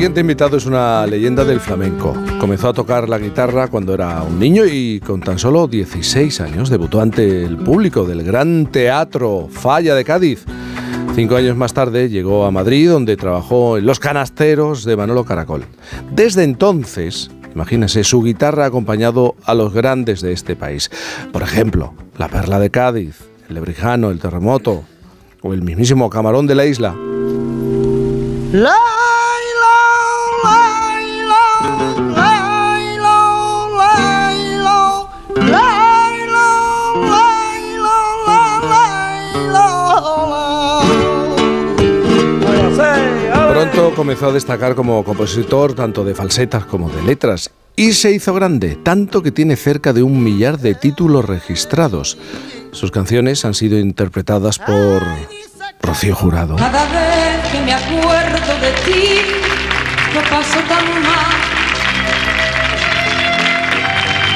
siguiente invitado es una leyenda del flamenco. Comenzó a tocar la guitarra cuando era un niño y con tan solo 16 años debutó ante el público del Gran Teatro Falla de Cádiz. Cinco años más tarde llegó a Madrid, donde trabajó en Los Canasteros de Manolo Caracol. Desde entonces, imagínense, su guitarra ha acompañado a los grandes de este país. Por ejemplo, La Perla de Cádiz, El Lebrijano, El Terremoto o el mismísimo Camarón de la Isla. Comenzó a destacar como compositor tanto de falsetas como de letras y se hizo grande, tanto que tiene cerca de un millar de títulos registrados. Sus canciones han sido interpretadas por Rocío Jurado. Cada vez que me acuerdo de ti, paso tan mal.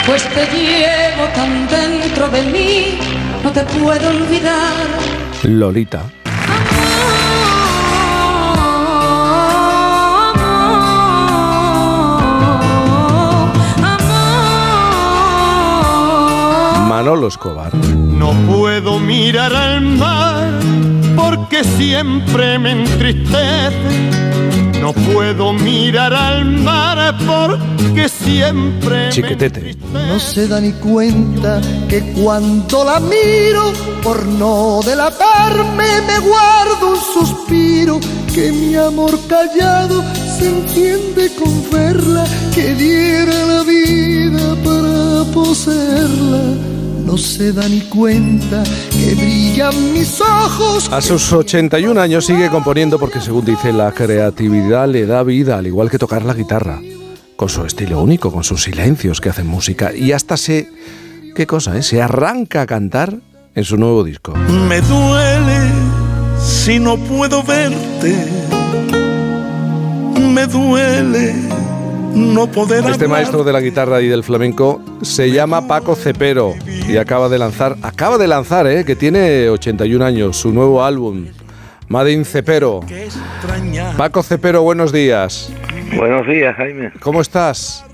Pues te llevo tan dentro de mí, no te puedo olvidar. Lolita. Manolo Escobar. No puedo mirar al mar porque siempre me entristece. No puedo mirar al mar porque siempre Chiquetete. Me no se da ni cuenta que cuando la miro, por no delatarme, me guardo un suspiro. Que mi amor callado se entiende con verla, que diera la vida para poseerla no se da ni cuenta que brillan mis ojos. A sus 81 años sigue componiendo porque según dice la creatividad le da vida, al igual que tocar la guitarra, con su estilo único, con sus silencios que hacen música y hasta se qué cosa, eh? se arranca a cantar en su nuevo disco. Me duele si no puedo verte. Me duele no poder Este maestro de la guitarra y del flamenco se llama Paco Cepero y acaba de lanzar, acaba de lanzar, eh, que tiene 81 años, su nuevo álbum, Madin Cepero. Paco Cepero, buenos días. Buenos días, Jaime. ¿Cómo estás?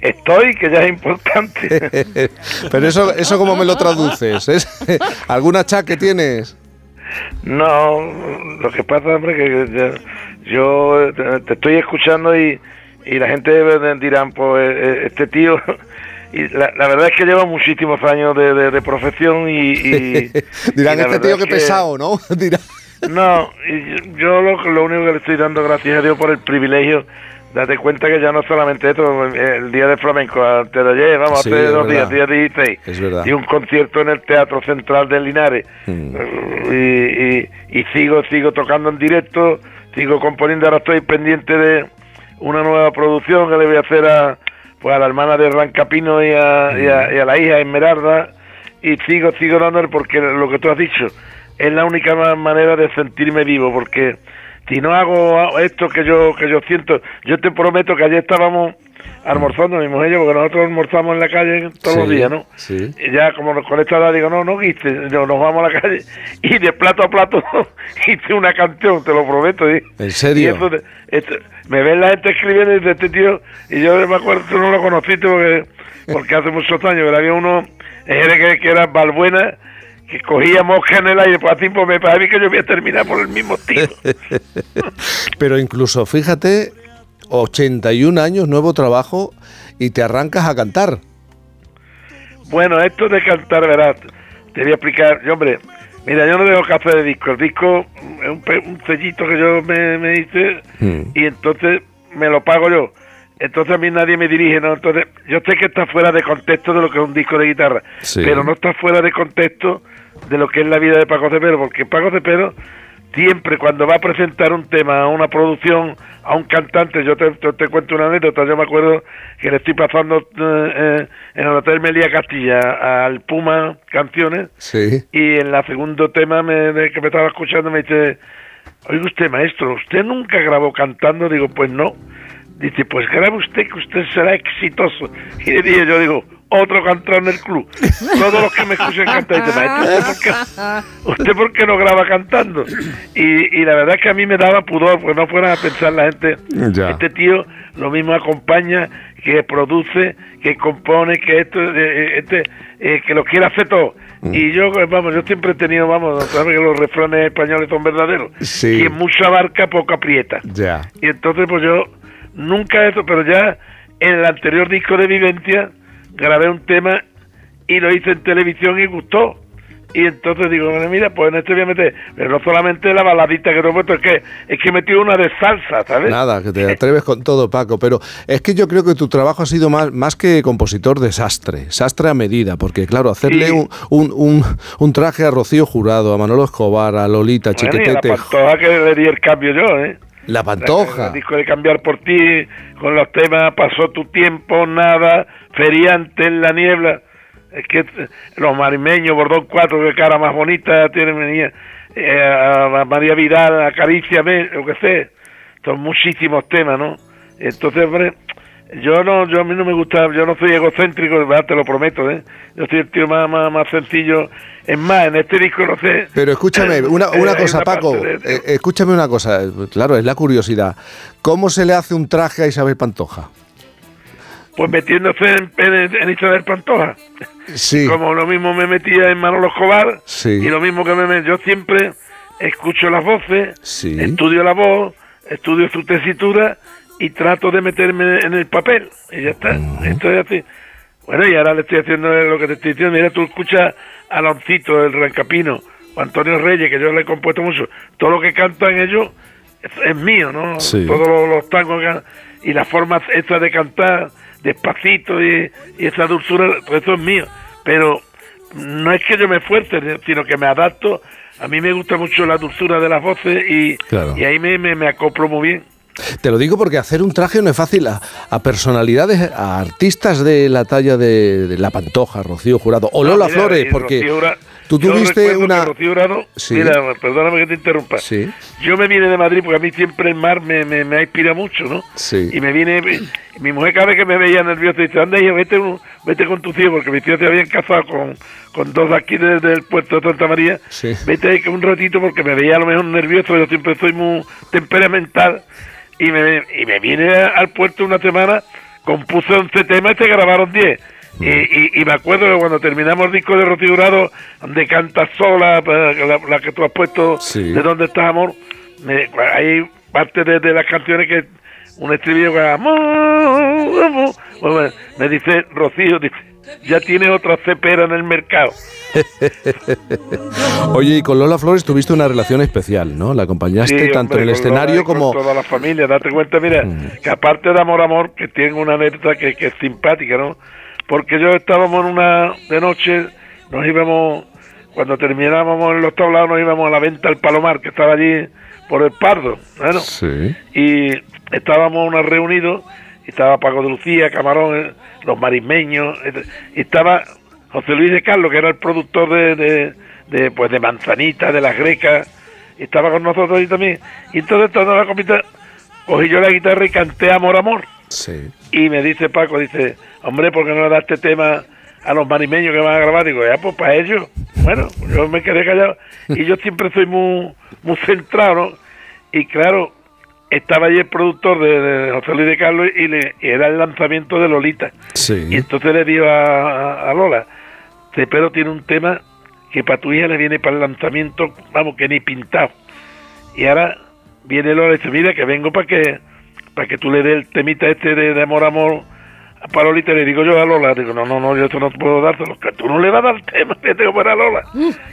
Estoy, que ya es importante. Pero eso, eso ¿cómo me lo traduces? ¿Es, ¿Alguna que tienes? No, lo que pasa, hombre, que yo te estoy escuchando y y la gente dirán, pues eh, eh, este tío... Y la, verdad es que lleva muchísimos años de, profesión y... dirán, este tío que, pesado, ¿no? no, yo lo, lo único que le estoy dando gracias a Dios por el privilegio. Date cuenta que ya no solamente esto, el día de flamenco, antes de ayer, vamos, hace dos días, día 16, y un concierto en el Teatro Central de Linares, mm. y, y, sigo, sigo tocando en directo, sigo componiendo, ahora estoy pendiente de, una nueva producción que le voy a hacer a, pues a la hermana de Rancapino y a, y a, la hija Esmeralda y sigo, sigo dándole porque lo que tú has dicho es la única manera de sentirme vivo porque si no hago esto que yo que yo siento, yo te prometo que ayer estábamos almorzando mi mujer y yo, porque nosotros almorzamos en la calle todos los días, ¿no? Sí. Y ya como con esta edad digo, no, no guiste, nos vamos a la calle y de plato a plato hice una canción, te lo prometo. ¿eh? ¿En serio? Me ven la gente escribiendo y dice, este tío, y yo me acuerdo, tú no lo conociste porque, porque hace muchos años, pero había uno que, que era Balbuena que cogía mosca en el aire, pues así pues me parece que yo voy a terminar por el mismo estilo. pero incluso, fíjate, 81 años, nuevo trabajo y te arrancas a cantar. Bueno, esto de cantar, verás, te voy a explicar. Yo, hombre, mira, yo no dejo café de disco. El disco es un, sellito que yo me, hice hmm. y entonces me lo pago yo. Entonces a mí nadie me dirige, ¿no? Entonces, yo sé que está fuera de contexto de lo que es un disco de guitarra, pero no está fuera de contexto de lo que es la vida de Paco Cepero, porque Paco Cepero siempre cuando va a presentar un tema a una producción, a un cantante, yo te, te, cuento una anécdota, yo me acuerdo que le estoy pasando eh, eh, en el Hotel Melía Castilla al Puma Canciones y en la segundo tema me, que me estaba escuchando me dice, oiga usted maestro, ¿usted nunca grabó cantando? Digo, pues no. Dice, pues grabe usted que usted será exitoso. Y le dije, yo digo, otro cantado en el club. Todos los que me escuchan cantar, dicen, ¿usted por, qué, ¿usted por qué no graba cantando? Y, y la verdad es que a mí me daba pudor, pues no fueran a pensar la gente, este tío lo mismo acompaña, que produce, que compone, que esto, eh, eh, este, eh, que lo quiere hacer todo. Mm. Y yo, vamos, yo siempre he tenido, vamos, sabes que los refranes españoles son verdaderos. Sí. Y mucha barca, poca aprieta. Ya. Y entonces, pues yo nunca eso, pero ya en el anterior disco de Vivencia grabé un tema y lo hice en televisión y gustó. Y entonces digo, mira, pues en este voy a meter, pero no solamente la baladita que te he puesto, es que, es que he metido una de salsa, ¿sabes? Nada, que te atreves con todo, Paco, pero es que yo creo que tu trabajo ha sido más, más que compositor de sastre, sastre a medida, porque claro, hacerle un, un, un, traje a Rocío Jurado, a Manolo Escobar, a Lolita, bueno, Chiquetete... la pantoja que le di el cambio yo, ¿eh? La pantoja. El disco de cambiar por ti, con los temas Pasó tu tiempo, nada, Feriante en la niebla es que los marimeños, Bordón 4, que cara más bonita tiene eh, María Vidal, Acaríciame, lo que sé, son muchísimos temas, ¿no? Entonces, hombre, yo no, yo a mí no me gusta, yo no soy egocéntrico, verdad, te lo prometo, ¿eh? Yo soy el tío más, más, sencillo. Es más, en este disco no sé. Pero escúchame, una, una cosa, Paco, eh, escúchame una cosa, claro, es la curiosidad. ¿Cómo se le hace un traje a Isabel Pantoja? Pues metiéndose en, en, Isabel Pantoja. Sí. Como lo mismo me metía en Manolo Escobar. Sí. Y lo mismo que me Yo siempre escucho las voces, estudio la voz, estudio su tesitura y trato de meterme en el papel. Y ya está. Esto es así. Bueno, y ahora le estoy haciendo lo que te estoy diciendo. Mira, tú escuchas a Loncito, el Rancapino, o Antonio Reyes, que yo le he compuesto mucho. Todo lo que cantan ellos es, mío, ¿no? Todos los, los tangos y la forma esa de cantar despacito y, esa dulzura, todo eso es mío. Pero no es que yo me esfuerce, sino que me adapto. A mí me gusta mucho la dulzura de las voces y, y ahí me, me, me acoplo muy bien. Te lo digo porque hacer un traje no es fácil a, personalidades, a artistas de la talla de, La Pantoja, Rocío Jurado o Lola Flores, porque tú tuviste una... Rocío Jurado, Mira, perdóname que te interrumpa. Sí. Yo me vine de Madrid porque a mí siempre el mar me, me, me inspira mucho, ¿no? Sí. Y me viene... Mi mujer cada vez que me veía nervioso dice, anda, hijo, vete, vete con tu tío, porque mi tío se habían casado con, con dos de aquí desde el puerto de Santa María. Sí. Vete ahí un ratito porque me veía a lo mejor nervioso, yo siempre soy muy temperamental y me, y me vine al puerto una semana, compuse 11 temas y se grabaron 10. Y, y, y, me acuerdo que cuando terminamos el disco de Rocío donde canta sola, pues, la, que tú has puesto, de dónde estás, amor, me, hay parte de, de, las canciones que un estribillo que me dice Rocío, dice, ya tiene otra cepera en el mercado. Oye, y con Lola Flores tuviste una relación especial, ¿no? La acompañaste tanto en el escenario como... Con toda la familia, date cuenta, mira, mm. que aparte de Amor Amor, que tiene una anécdota que, que es simpática, ¿no? Porque yo estábamos en una de noche, nos íbamos, cuando terminábamos en los tablados, nos íbamos a la venta al Palomar, que estaba allí por el Pardo, bueno, sí. y estábamos una reunidos, estaba Paco de Lucía, Camarón, eh, los marismeños, y estaba José Luis de Carlos, que era el productor de, de, pues de Manzanita, de las Grecas, estaba con nosotros ahí también. Y entonces toda la comida, cogí yo la guitarra y canté Amor, Amor. Sí. Y me dice Paco, dice, hombre, ¿por qué no le das este tema a los marimeños que van a grabar? Digo, ya, pues para ellos. Bueno, yo me quedé callado. Y yo siempre soy muy, muy centrado, ¿no? Y claro, estaba allí el productor de, José Luis de Carlos y, le, era el lanzamiento de Lolita. Sí. Y entonces le dio a, Lola, pero tiene un tema que para tu hija le viene para el lanzamiento, vamos, que ni pintado. Y ahora viene Lola y dice, mira que vengo para que para que tú le des el temita este de, amor, amor a Parolita, le digo yo a Lola, digo, no, no, no, yo esto no puedo dárselo, que tú no le vas a dar tema, que tengo para Lola,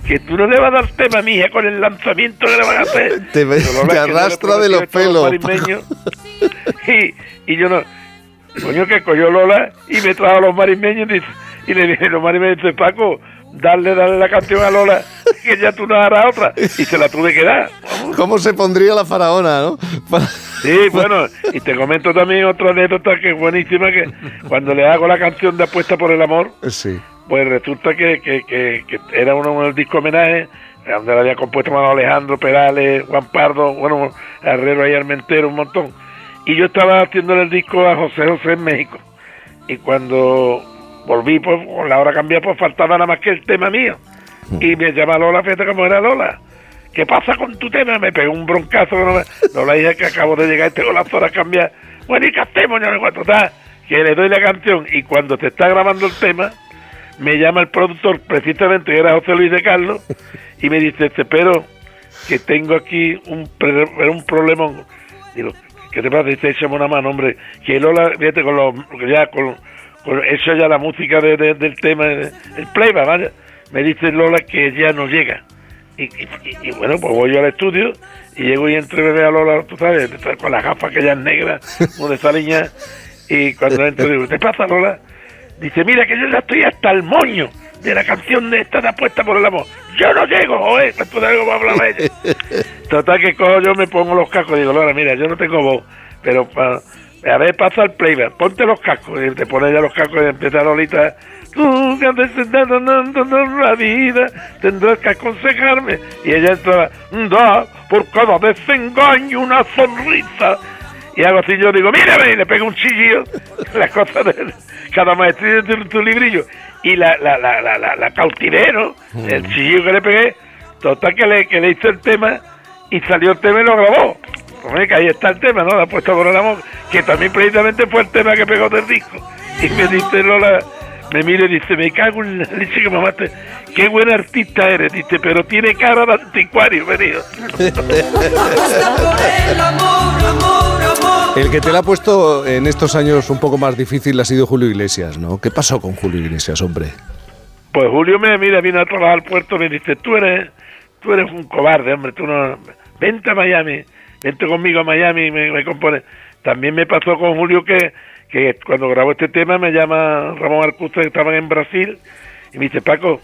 que tú no le vas a dar tema, mija, con el lanzamiento que le van a hacer. Te, te arrastra de los pelos. y, y yo no, coño, que cogió Lola y me trajo a los marismeños y, y le dije, los marismeños, dice, Paco, darle, darle la canción a Lola, que ya tú no harás otra. Y se la tuve que dar. ¿Cómo se pondría la faraona, no? Sí, bueno, y te comento también otra anécdota que es buenísima, que cuando le hago la canción de Apuesta por el Amor, sí. pues resulta que, que, que, era uno del disco homenaje, donde la había compuesto Manuel Alejandro, Perales, Juan Pardo, bueno, Herrero y Armentero, un montón. Y yo estaba haciéndole el disco a José José en México. Y cuando volví, pues con la hora cambiada, pues faltaba nada más que el tema mío. Mm. Y me llama Lola, fíjate cómo era Lola. ¿Qué pasa con tu tema? Me pegó un broncazo. No, la dije que acabo de llegar y tengo las horas cambiadas. Bueno, ¿y qué hacemos? Yo no Que le doy la canción y cuando te está grabando el tema, me llama el productor, precisamente, que era José Luis de Carlos, y me dice, este, pero que tengo aquí un, un problema. Digo, ¿qué te pasa? Dice, échame una mano, hombre. Que Lola, fíjate, con los, ya con, eso ya la música del tema, el playback, ¿vale? Me dice Lola que ya no llega. Y, bueno, pues voy yo al estudio y llego y entro y veo a Lola, tú sabes, con las gafas que ya es negra, como de esa niña. Y cuando entro digo, ¿qué pasa, Lola? Dice, mira que yo ya estoy hasta el moño de la canción de esta de apuesta por el amor. Yo no llego, joder, después de algo va a hablar ella. Total que cojo yo me pongo los cascos y digo, Lola, mira, yo no tengo voz, pero a ver, pasa el playback, ponte los cascos. Y te pone ya los cascos y empieza Lolita, tú que has la vida, tendrás que aconsejarme. Y ella entra, da por cada desengaño una sonrisa y hago así, yo digo, mírame, y le pego un chillido, las cosas de cada maestría de tu, librillo, y la, la, la, la, la cautivero, el mm. chillido que le pegué, total que le, que le hice el tema, y salió el tema y lo grabó. Pues que ahí está el tema, ¿no? La puesto por el amor, que también precisamente fue el tema que pegó del disco. Y me dice Lola, me mire y dice, me cago en la leche que mamaste, qué buen artista eres, dice, pero tiene cara de anticuario, venido. El que te la ha puesto en estos años un poco más difícil ha sido Julio Iglesias, ¿no? ¿Qué pasó con Julio Iglesias, hombre? Pues Julio me mira, vino a trabajar al puerto y me dice, tú eres, tú eres un cobarde, hombre, tú no... Vente a Miami, vente conmigo a Miami y me, me compone. También me pasó con Julio que que cuando grabó este tema me llama Ramón Arcusta, que estaban en Brasil, y me dice, Paco,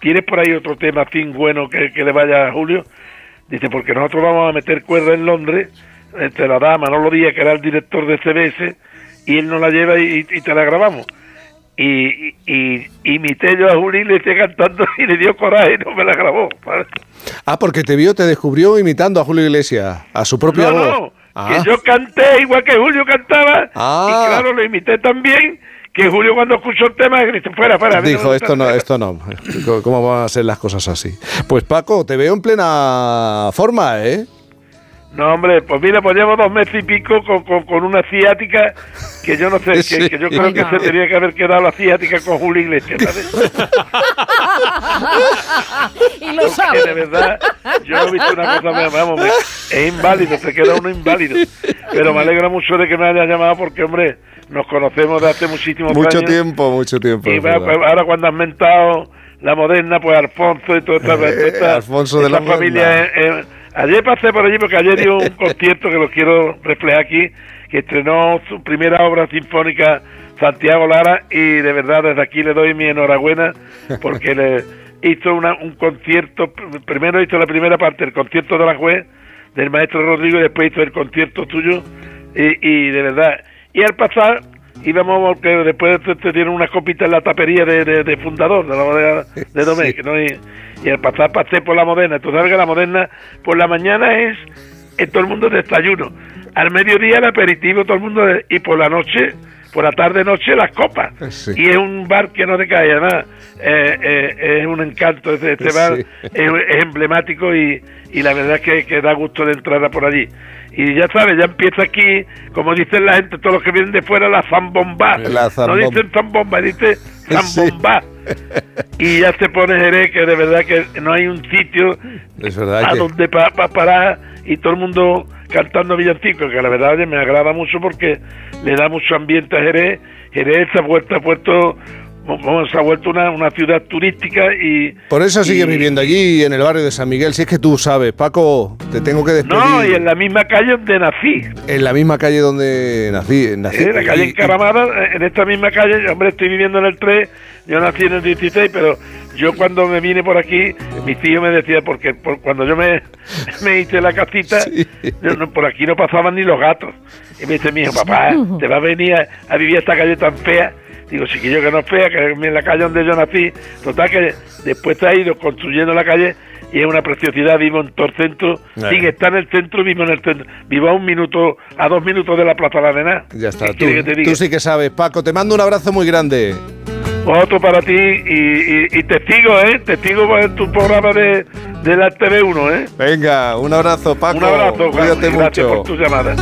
¿tienes por ahí otro tema fin bueno que, le vaya a Julio? Dice, porque nosotros vamos a meter cuerda en Londres, entre la dama, no lo día que era el director de CBS, y él nos la lleva y, te la grabamos. Y, y, imité yo a Julio y le estoy cantando y le dio coraje y no me la grabó. Ah, porque te vio, te descubrió imitando a Julio Iglesias, a su propia voz. Que ah. yo canté igual que Julio cantaba. Y ah. claro, lo imité también. Que Julio cuando escuchó el tema gritó, fuera, fuera. Dijo, esto no, esto no. ¿Cómo van a ser las cosas así? Pues Paco, te veo en plena forma, ¿eh? No, hombre, pues mira, pues llevo dos meses y pico con, con, una ciática que yo no sé, que, yo creo que se tenía que haber quedado la ciática con Julio Iglesias, ¿sabes? y lo sabes. de verdad, yo he visto una cosa, vamos, es inválido, se queda uno inválido. Pero me alegra mucho de que me haya llamado porque, hombre, nos conocemos de hace muchísimos mucho años. Mucho tiempo, mucho tiempo. Y pues, ahora cuando has mentado la moderna, pues Alfonso y toda esta, esta, Alfonso de la familia... Ayer pasé por allí porque ayer dio un concierto que lo quiero reflejar aquí, que estrenó su primera obra sinfónica Santiago Lara y de verdad desde aquí le doy mi enhorabuena porque le hizo una, un concierto, primero hizo la primera parte, el concierto de la juez del maestro Rodrigo y después hizo el concierto tuyo y, y de verdad. Y al pasar íbamos porque después te, te tiene una copita en la tapería de, de, fundador de la bodega de Domé, ¿no? y al pasar pasé por la moderna. Tú sabes que la moderna por la mañana es en todo el mundo desayuno, al mediodía el aperitivo, todo el mundo, y por la noche, por la tarde noche las copas. Y es un bar que no te cae, además eh, eh, es un encanto, este, este bar es, emblemático y, y la verdad es que, que da gusto de entrar por allí y ya sabes, ya empieza aquí, como dicen la gente, todos los que vienen de fuera, la zambomba. No dicen zambomba, dicen zambomba. y ya se pone Jerez, que de verdad que no hay un sitio a donde parar y todo el mundo cantando villancicos, que la verdad me agrada mucho porque le da mucho ambiente a Jerez. Jerez se ha vuelto, ha puesto se ha vuelto una, una, ciudad turística y... Por eso sigue viviendo allí, en el barrio de San Miguel, si es que tú sabes, Paco, te tengo que despedir. No, y en la misma calle donde nací. En la misma calle donde nací. nací en la calle Encaramada, en esta misma calle, hombre, estoy viviendo en el 3, yo nací en el 16, pero yo cuando me vine por aquí, mi tío me decía, porque cuando yo me, me hice la casita, por aquí no pasaban ni los gatos. Y me dice, mi hijo, papá, te va a venir a, a vivir esta calle tan fea Digo, chiquillo, que no es fea, que en la calle donde yo nací. Total, que después se ha ido construyendo la calle y es una preciosidad, vivo en todo el centro, sin estar en el centro, vivo en el centro, vivo a un minuto, a dos minutos de la Plaza de la Arena. Ya está, tú, tú sí que sabes, Paco, te mando un abrazo muy grande. Otro para ti y, y, testigo, ¿eh? Testigo en tu programa de, de la TV1, ¿eh? Venga, un abrazo, Paco. Un abrazo, Cuídate gracias mucho. por tu llamada.